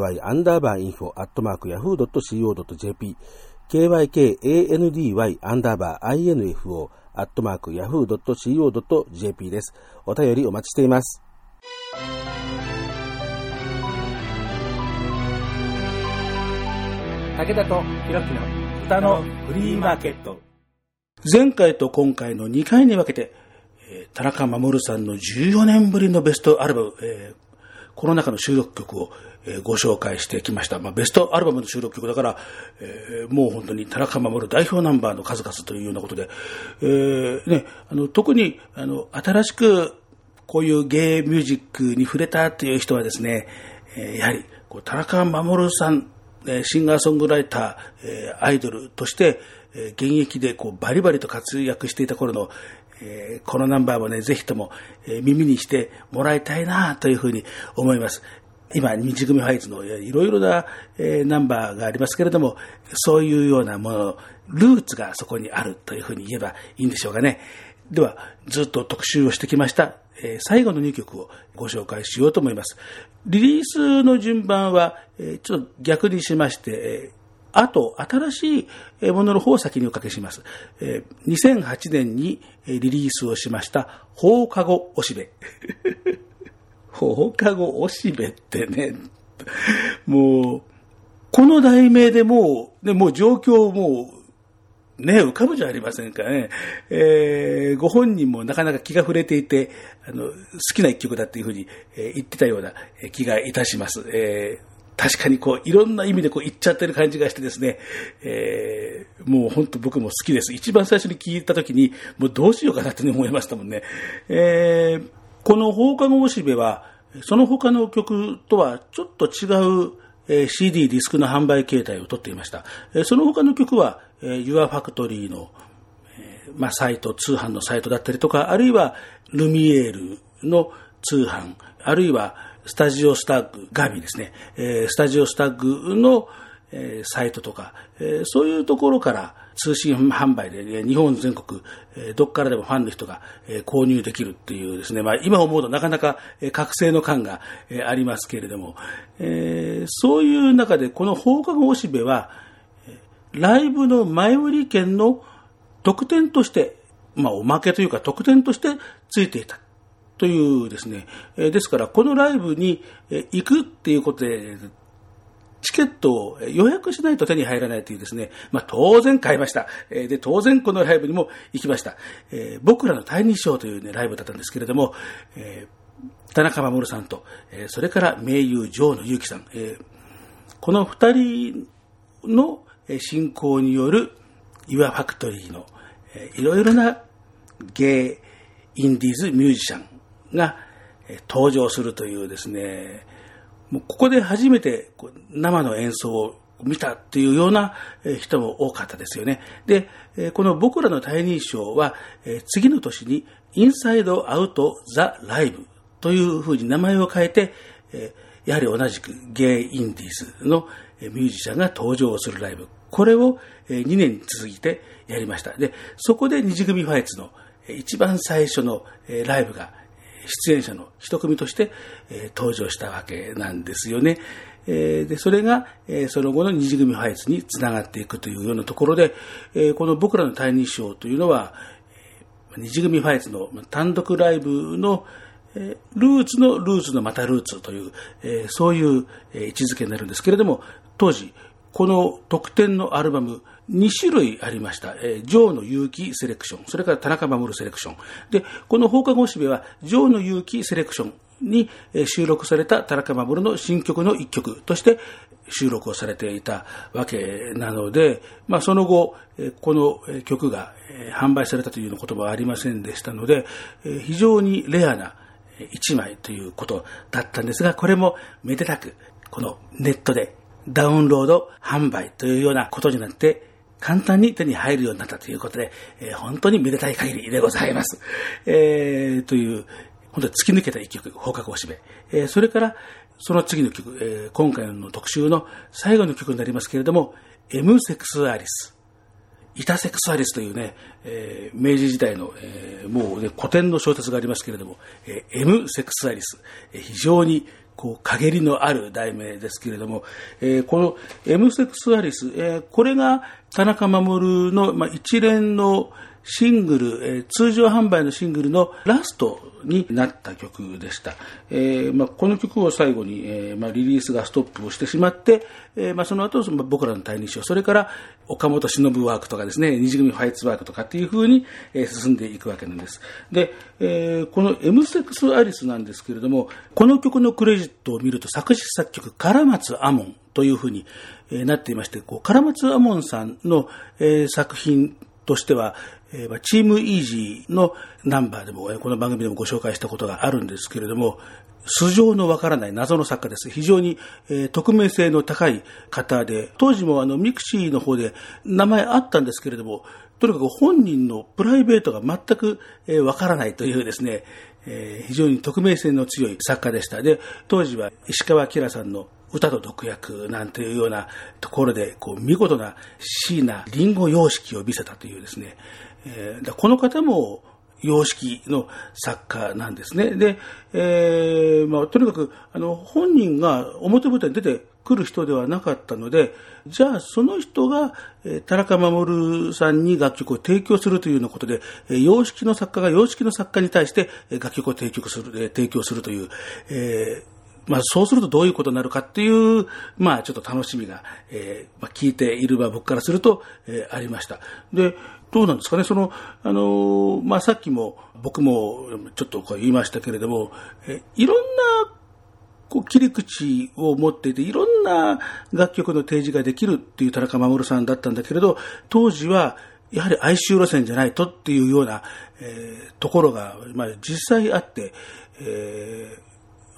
ダーバーインフォアットマーク yahoo.co.jp kycandy アンダーバー info@yahoo。doc co.jp です。お便りお待ちしています。武田とひろきの歌のフリーマーケット。前回と今回の2回に分けて、田中守さんの14年ぶりのベストアルバム、えーこの中の収録曲を、ご紹介してきました。まあ、ベストアルバムの収録曲だから、えーもう本当に田中守代表ナンバーの数々というようなことで、えーね、あの特にあの新しくこういうゲイミュージックに触れたという人はですね、えーやはりこう田中守さん、シンガーソングライター、アイドルとして、現役でこうバリバリと活躍していた頃の、えこのナンバーをね、ぜひとも、え耳にしてもらいたいなというふうに思います。今、日組ファイズのいろいろな、えナンバーがありますけれども、そういうようなもの、ルーツがそこにあるというふうに言えばいいんでしょうかね。では、ずっと特集をしてきました、えー最後の2曲をご紹介しようと思います。リリースの順番は、えーちょっと逆にしまして、えーあと、新しいものの方を先におかけします。えー2008年にリリースをしました、放課後おしべ。[LAUGHS] 放課後おしべってね、もう、この題名でもう、ね、もう状況をもう、ね、浮かぶじゃありませんかね。えーご本人もなかなか気が触れていて、あの、好きな一曲だっていうふうに、えー言ってたような気がいたします。えー確かにこう、いろんな意味でこう言っちゃってる感じがしてですね、えーもう本当僕も好きです。一番最初に聞いた時に、もうどうしようかなって思いましたもんね。えーこの放課後おしべは、その他の曲とはちょっと違う、え CD、ディスクの販売形態をとっていました。えその他の曲は、えー Your Factory の、えーまあ、サイト、通販のサイトだったりとか、あるいはルミエールの通販、あるいはスタジオスタッグ、ガビですね、えースタジオスタッグの、えーサイトとか、えーそういうところから通信販売で、日本全国、えーどっからでもファンの人が、えー購入できるっていうですね、まあ今思うとなかなか、えー覚醒の感が、えーありますけれども、えーそういう中でこの放課後おしべは、ライブの前売り券の特典として、まあ、おまけというか特典としてついていた。というですね、えですから、このライブに行くっていうことで、チケットを予約しないと手に入らないというですね、まあ当然買いました。えで、当然このライブにも行きました。え僕らのタイニーショーというね、ライブだったんですけれども、え田中守さんと、えそれから名優城野祐樹さん、えこの二人のえー進行による岩ファクトリーのえーいろいろなゲイ、インディーズミュージシャンが登場するというですね、もうここで初めて生の演奏を見たっていうような人も多かったですよね。で、この僕らのタイニーショーは、次の年にインサイドアウトザライブというふうに名前を変えて、やはり同じくゲイインディーズのミュージシャンが登場するライブ。これを2年続いてやりました。で、そこで二次組ファイツの一番最初のライブが出演者の一組として、登場したわけなんですよね。で、それが、その後の二次組ファイツにつながっていくというようなところで、この僕らのタイニーショーというのは、二次組ファイツの単独ライブの、ルーツのルーツのまたルーツという、そういう位置づけになるんですけれども、当時、この特典のアルバム、2種類ありました。えー、ジョーの勇気セレクション、それから田中守セレクション。で、この放課後しべは、ジョーの勇気セレクションにえー収録された田中守の新曲の一曲として収録をされていたわけなので、まあその後、えーこの曲がえー販売されたというようなことはありませんでしたので、えー非常にレアな1枚ということだったんですが、これもめでたく、このネットでダウンロード販売というようなことになって、簡単に手に入るようになったということで、えー本当にめでたい限りでございます。[LAUGHS] えーという、本当に突き抜けた一曲、放課後おしべ。えーそれから、その次の曲、えー今回の特集の最後の曲になりますけれども、エムセクスアリス。ヰタ・セクスアリスというね、えー明治時代の、えーもう、ね、古典の小説がありますけれども、えー、M セクスアリス、えー非常にこう陰りのある題名ですけれども、えーこのエムセクスアリス、えーこれが田中守の、まあ、一連のシングル、えー通常販売のシングルのラストになった曲でした。えーまあ、この曲を最後に、えーまあ、リリースがストップをしてしまって、えまあ、その後、その僕らの対日を、それから岡本忍ワークとかですね、二次組ファイツワークとかっていう風に、え進んでいくわけなんです。で、えこの M セクスアリスなんですけれども、この曲のクレジットを見ると作詞作曲、唐松アモンという風に、えなっていまして、こう唐松アモンさんの、え作品としては、えーまあチームイージーのナンバーでも、この番組でもご紹介したことがあるんですけれども、素性のわからない謎の作家です。非常に、えー匿名性の高い方で、当時もあのミクシーの方で名前あったんですけれども、とにかく本人のプライベートが全くえーからないというですね、えー非常に匿名性の強い作家でした。で、当時は石川明さんの歌と毒薬なんていうようなところで、こう、見事な椎名林檎様式を見せたというですね、えーこの方も、様式の作家なんですね。で、えーまあ、とにかく、あの、本人が表舞台に出てくる人ではなかったので、じゃあその人が、え田中守さんに楽曲を提供するというようなことで、えー様式の作家が様式の作家に対してえ楽曲を提供する、え提供するという、えーまあ、そうするとどういうことになるかっていう、まあ、ちょっと楽しみが、えーまあ、聞いている場僕からすると、えーありました。で、どうなんですかね、その、あのーまあ、さっきも僕もちょっとこう言いましたけれども、えいろんなこう切り口を持っていて、いろんな楽曲の提示ができるっていう田中守さんだったんだけれど、当時は、やはり哀愁路線じゃないとっていうような、えーところが、まあ、実際あって、えー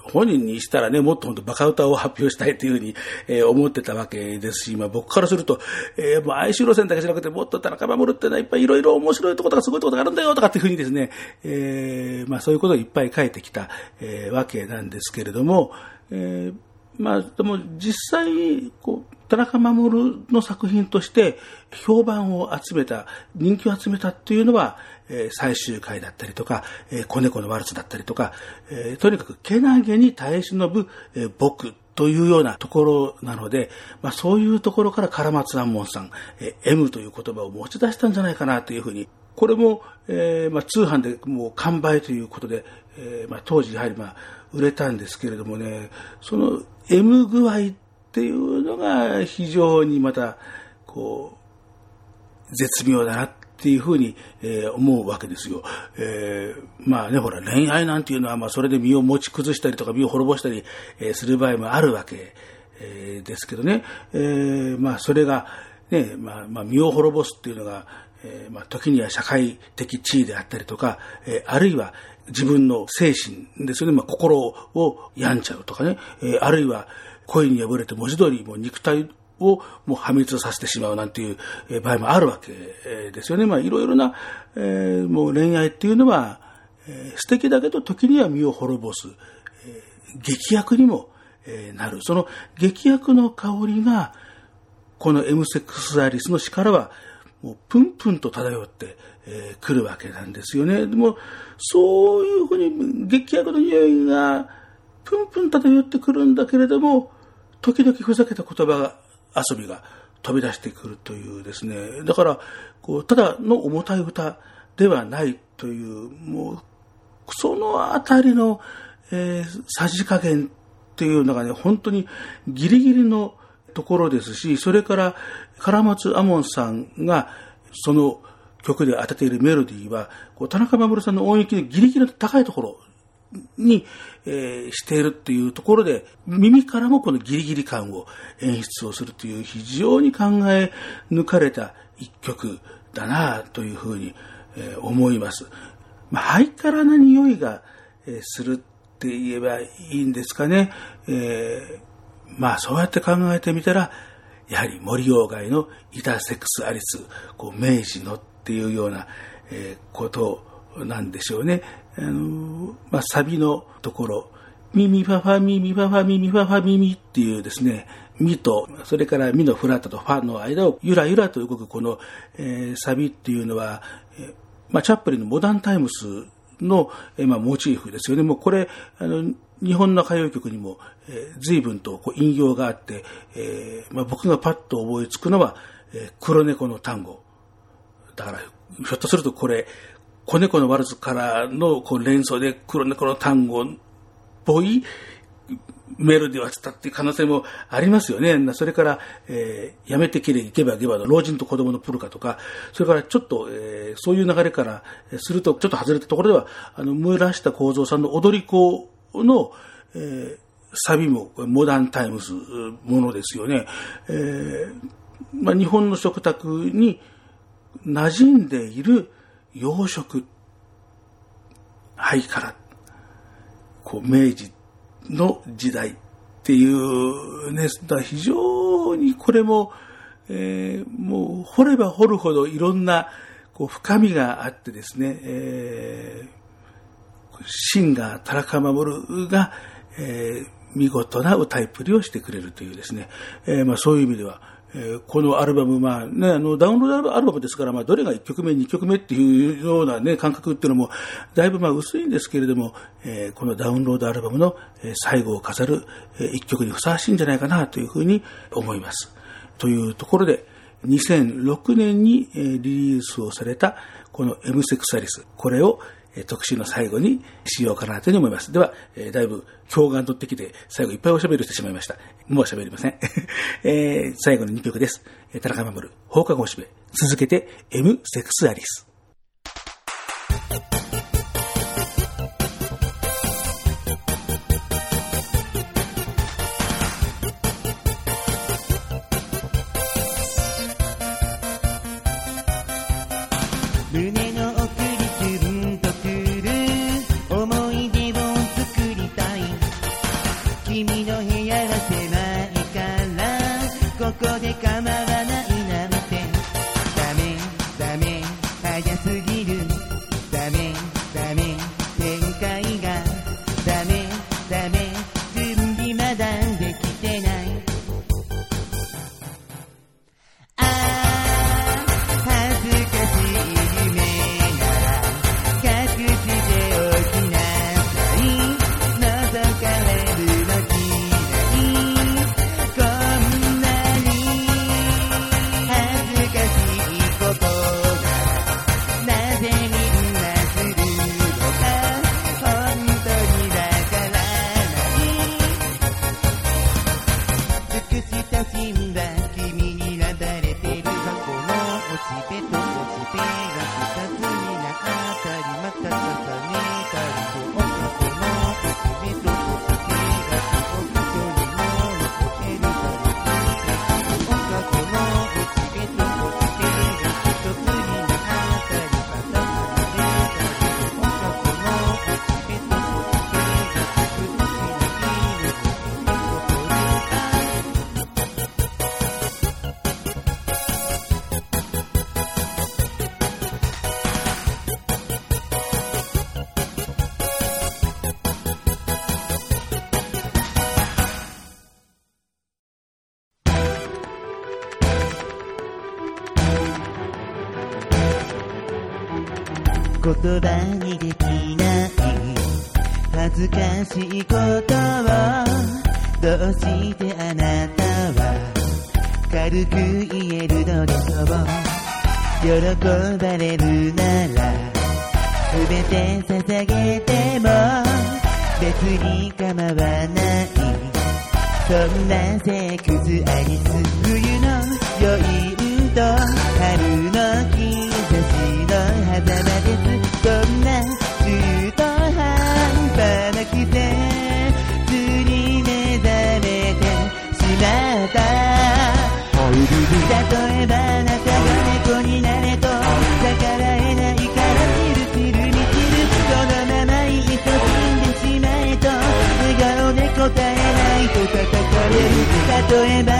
本人にしたらね、もっと本当バカ歌を発表したいというふうに、えー思ってたわけですし、まあ僕からすると、えーもう哀愁路線だけじゃなくて、もっと田中守ってのはいっぱいいろいろ面白いところとかすごいところがあるんだよとかっていうふうにですね、えーまあそういうことをいっぱい書いてきた、えーわけなんですけれども、えーまあでも実際、こう、田中守の作品として評判を集めた、人気を集めたっていうのは、えー最終回だったりとか、えー子猫のワルツだったりとか、えーとにかくけなげに耐え忍ぶ、えー僕というようなところなので、まあそういうところから唐松安門さん、えー M という言葉を持ち出したんじゃないかなというふうに、これも、えーまあ通販でもう完売ということで、えーまあ当時やはりまあ売れたんですけれどもね、その M 具合っていうのが非常にまた、こう、絶妙だなっていうふうに、えー思うわけですよ。えーまあね、ほら、恋愛なんていうのは、まあそれで身を持ち崩したりとか身を滅ぼしたり、えーする場合もあるわけ、えーですけどね、えーまあそれが、ね、まあ、まあ身を滅ぼすっていうのが、えーまあ時には社会的地位であったりとか、えーあるいは自分の精神ですよね、まあ心を病んじゃうとかね、えーあるいは恋に破れて文字通りもう肉体をもう破滅させてしまうなんていうえ場合もあるわけですよね。まあいろいろな、えーもう恋愛っていうのは、えー素敵だけど時には身を滅ぼす、えー劇薬にも、えーなる。その劇薬の香りが、このエムセクスアリスの死からは、もうプンプンと漂ってく、えー来るわけなんですよね。でも、そういうふうに劇薬の匂いがプンプン漂ってくるんだけれども、時々ふざけた言葉が、遊びが飛び出してくるというですね。だから、こう、ただの重たい歌ではないという、もう、そのあたりの、えーさじ加減っていうのがね、本当にギリギリのところですし、それから、唐松亞門さんが、その曲で当てているメロディーは、こう田中守さんの音域のギリギリの高いところに、えーしているっていうところで、耳からもこのギリギリ感を演出をするという非常に考え抜かれた一曲だなというふうに、えー思います。まあ、ハイカラな匂いが、えーするって言えばいいんですかね。えーまあそうやって考えてみたら、やはり森鴎外のイタセックスアリス、こう明治のっていうような、えーことなんでしょうね。あのまあ、サビのところ、ミミファファミミファファミミファファミミっていうですね、ミと、それからミのフラットとファの間をゆらゆらと動くこの、えーサビっていうのは、えーまあ、チャップリンのモダンタイムスの、えーまあ、モチーフですよね。もうこれ、あの、日本の歌謡曲にも、えー随分とこう引用があって、えーまあ、僕がパッと思いつくのは、えー黒猫の単語。だから、ひょっとするとこれ、子猫のワルツからのこう連想で黒猫の単語っぽいメロディーを当てたっていう可能性もありますよね。それから、えーやめてきれいけばげばの老人と子供のプルカとか、それからちょっと、えーそういう流れからすると、ちょっと外れたところでは、あの、村下幸三さんの踊り子の、えーサビもモダンタイムズものですよね。えーまあ、日本の食卓に馴染んでいる洋食、ハイカラ、こう、明治の時代っていうね、だ非常にこれも、えーもう掘れば掘るほどいろんなこう深みがあってですね、えーシンガー、田中守が、えー見事な歌いっぷりをしてくれるというですね、えーまあ、そういう意味では、えこのアルバム、まあね、あのダウンロードアルバムですから、まあ、どれが1曲目、2曲目っていうような、ね、感覚っていうのも、だいぶまあ薄いんですけれども、えこのダウンロードアルバムの最後を飾る1曲にふさわしいんじゃないかなというふうに思います。というところで、2006年にリリースをされたこの M セクサリス、これを特集の最後にしようかなというふうに思います。では、えーだいぶ今日が取ってきて、最後いっぱいおしゃべりしてしまいました。もうしゃべりません。[LAUGHS] えー最後の2曲です。田中守、放課後おしべ。続けて、M セクスアリス。言葉にできない恥ずかしいことをどうしてあなたは軽く言えるのでしょう。喜ばれるなら全て捧げても別に構わない。そんなセックスアリス冬の余韻と春のえばあなたが猫になれと逆らえないからチルチルにチルそのままいっそ死んでしまえと笑顔で答えないと叩かれる例えば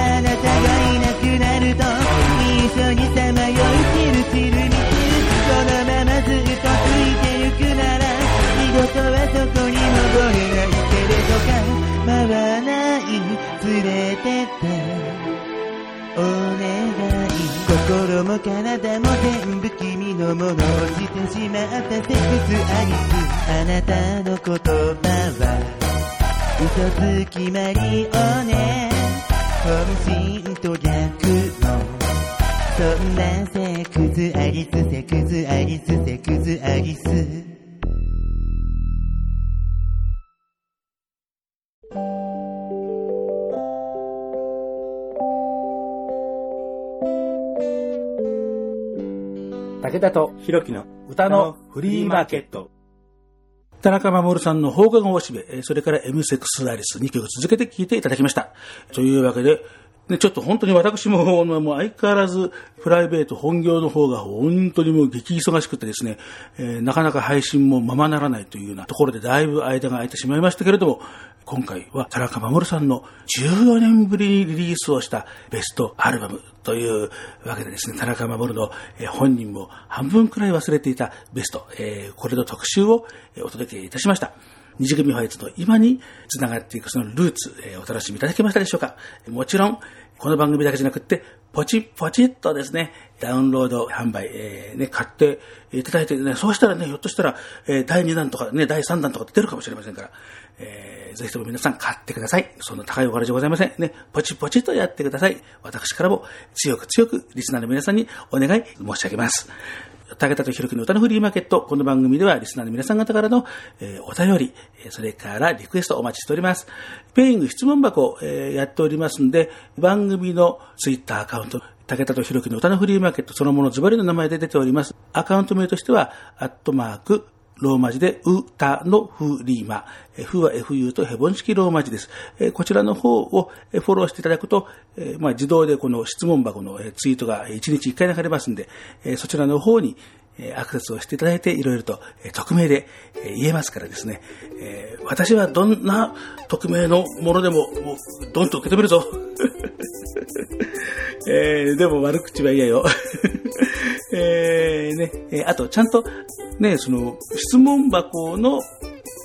心も体も全部君のものをしてしまったセックスアリスあなたの言葉は嘘つきマリオネ本心と逆のそんなセックスアリスセックスアリスセックスアリス田とひろきの歌のフリーマーケット。田中守さんの放課後おしべ、えそれから M セックスアリス2曲続けて聴いていただきました。というわけで、ね、ちょっと本当に私も、もう相変わらずプライベート本業の方が本当にもう激忙しくてですね、えーなかなか配信もままならないというようなところでだいぶ間が空いてしまいましたけれども、今回は田中守さんの14年ぶりにリリースをしたベストアルバムというわけでですね、田中守のえ本人も半分くらい忘れていたベスト、えーこれの特集をお届けいたしました。二次組ファイツの今につながっていくそのルーツ、えーお楽しみいただけましたでしょうかもちろん、この番組だけじゃなくって、ポチッポチッとですね、ダウンロード販売、えーね、買っていただいてね、そうしたらね、ひょっとしたら、えー第2弾とかね、第3弾とか出るかもしれませんから、えーぜひとも皆さん買ってください。そんな高いお金じゃございません。ね、ポチポチとやってください。私からも強く強くリスナーの皆さんにお願い申し上げます。武田とひろきの歌のフリーマーケット。この番組ではリスナーの皆さん方からの、えーお便り、それからリクエストお待ちしております。ペイング質問箱、えーやっておりますんで、番組のツイッターアカウント、武田とひろきの歌のフリーマーケット、そのものズバリの名前で出ております。アカウント名としては、アットマーク、ローマ字で、うたのフリーマ。フは FU とヘボン式ローマ字です。こちらの方をフォローしていただくと、まあ、自動でこの質問箱のツイートが1日1回流れますんで、そちらの方にアクセスをしていただいて、いろいろと匿名で言えますからですね、私はどんな匿名のものでも、もう、どんと受け止めるぞ。[LAUGHS] えーでも悪口は嫌よ。[LAUGHS] えーね、えーあと、ちゃんと、ね、その、質問箱の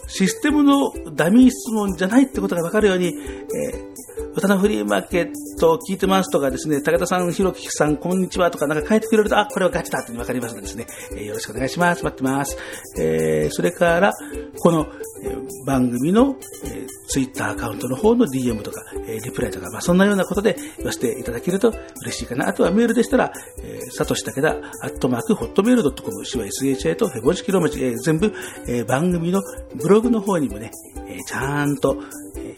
システムのダミー質問じゃないってことがわかるように、えー歌のフリーマーケット聞いてますとかですね、武田さん、ひろきさん、こんにちはとかなんか書いてくれると、あ、これはガチだってわかりますのでですね、えーよろしくお願いします。待ってます。えーそれから、この、えー番組の、えー、ツイッターアカウントの方の DM とか、えーリプライとか、まあ、そんなようなことで寄せていただけると嬉しいかな。あとはメールでしたら、えー、さとし武田、アットマーク、ホットメールドットコム、手話 SHA とヘボン式ローマ字、えー全部、えー番組のブログの方にもね、えーちゃんと、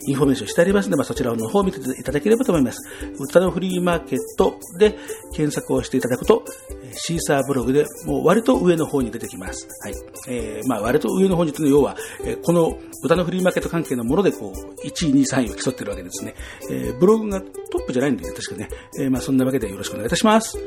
インフォメーションしてありますので、まあ、そちらの方を見ていただければと思います。歌のフリーマーケットで検索をしていただくと、シーサーブログでもう割と上の方に出てきます。はい。えーまあ割と上の方にというのは要は、えこの歌のフリーマーケット関係のものでこう、1位、2位、3位を競ってるわけですね。えーブログがトップじゃないんで、確かね。えーまあそんなわけでよろしくお願いいたします。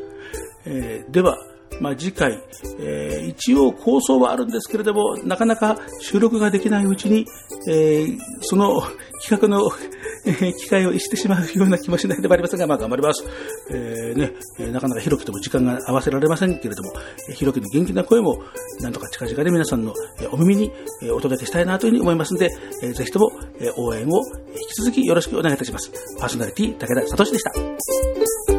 えーでは、まあ、次回、えー一応構想はあるんですけれども、なかなか収録ができないうちに、えーその [LAUGHS] 企画の、[LAUGHS] え機会を逸してしまうような気もしないでもありませんが、まあ頑張ります。えーね、なかなかひろきとも時間が合わせられませんけれども、えーひろきの元気な声も、なんとか近々で皆さんのお耳にお届けしたいなというふうに思いますので、えーぜひとも応援を引き続きよろしくお願いいたします。パーソナリティ、武田聡でした。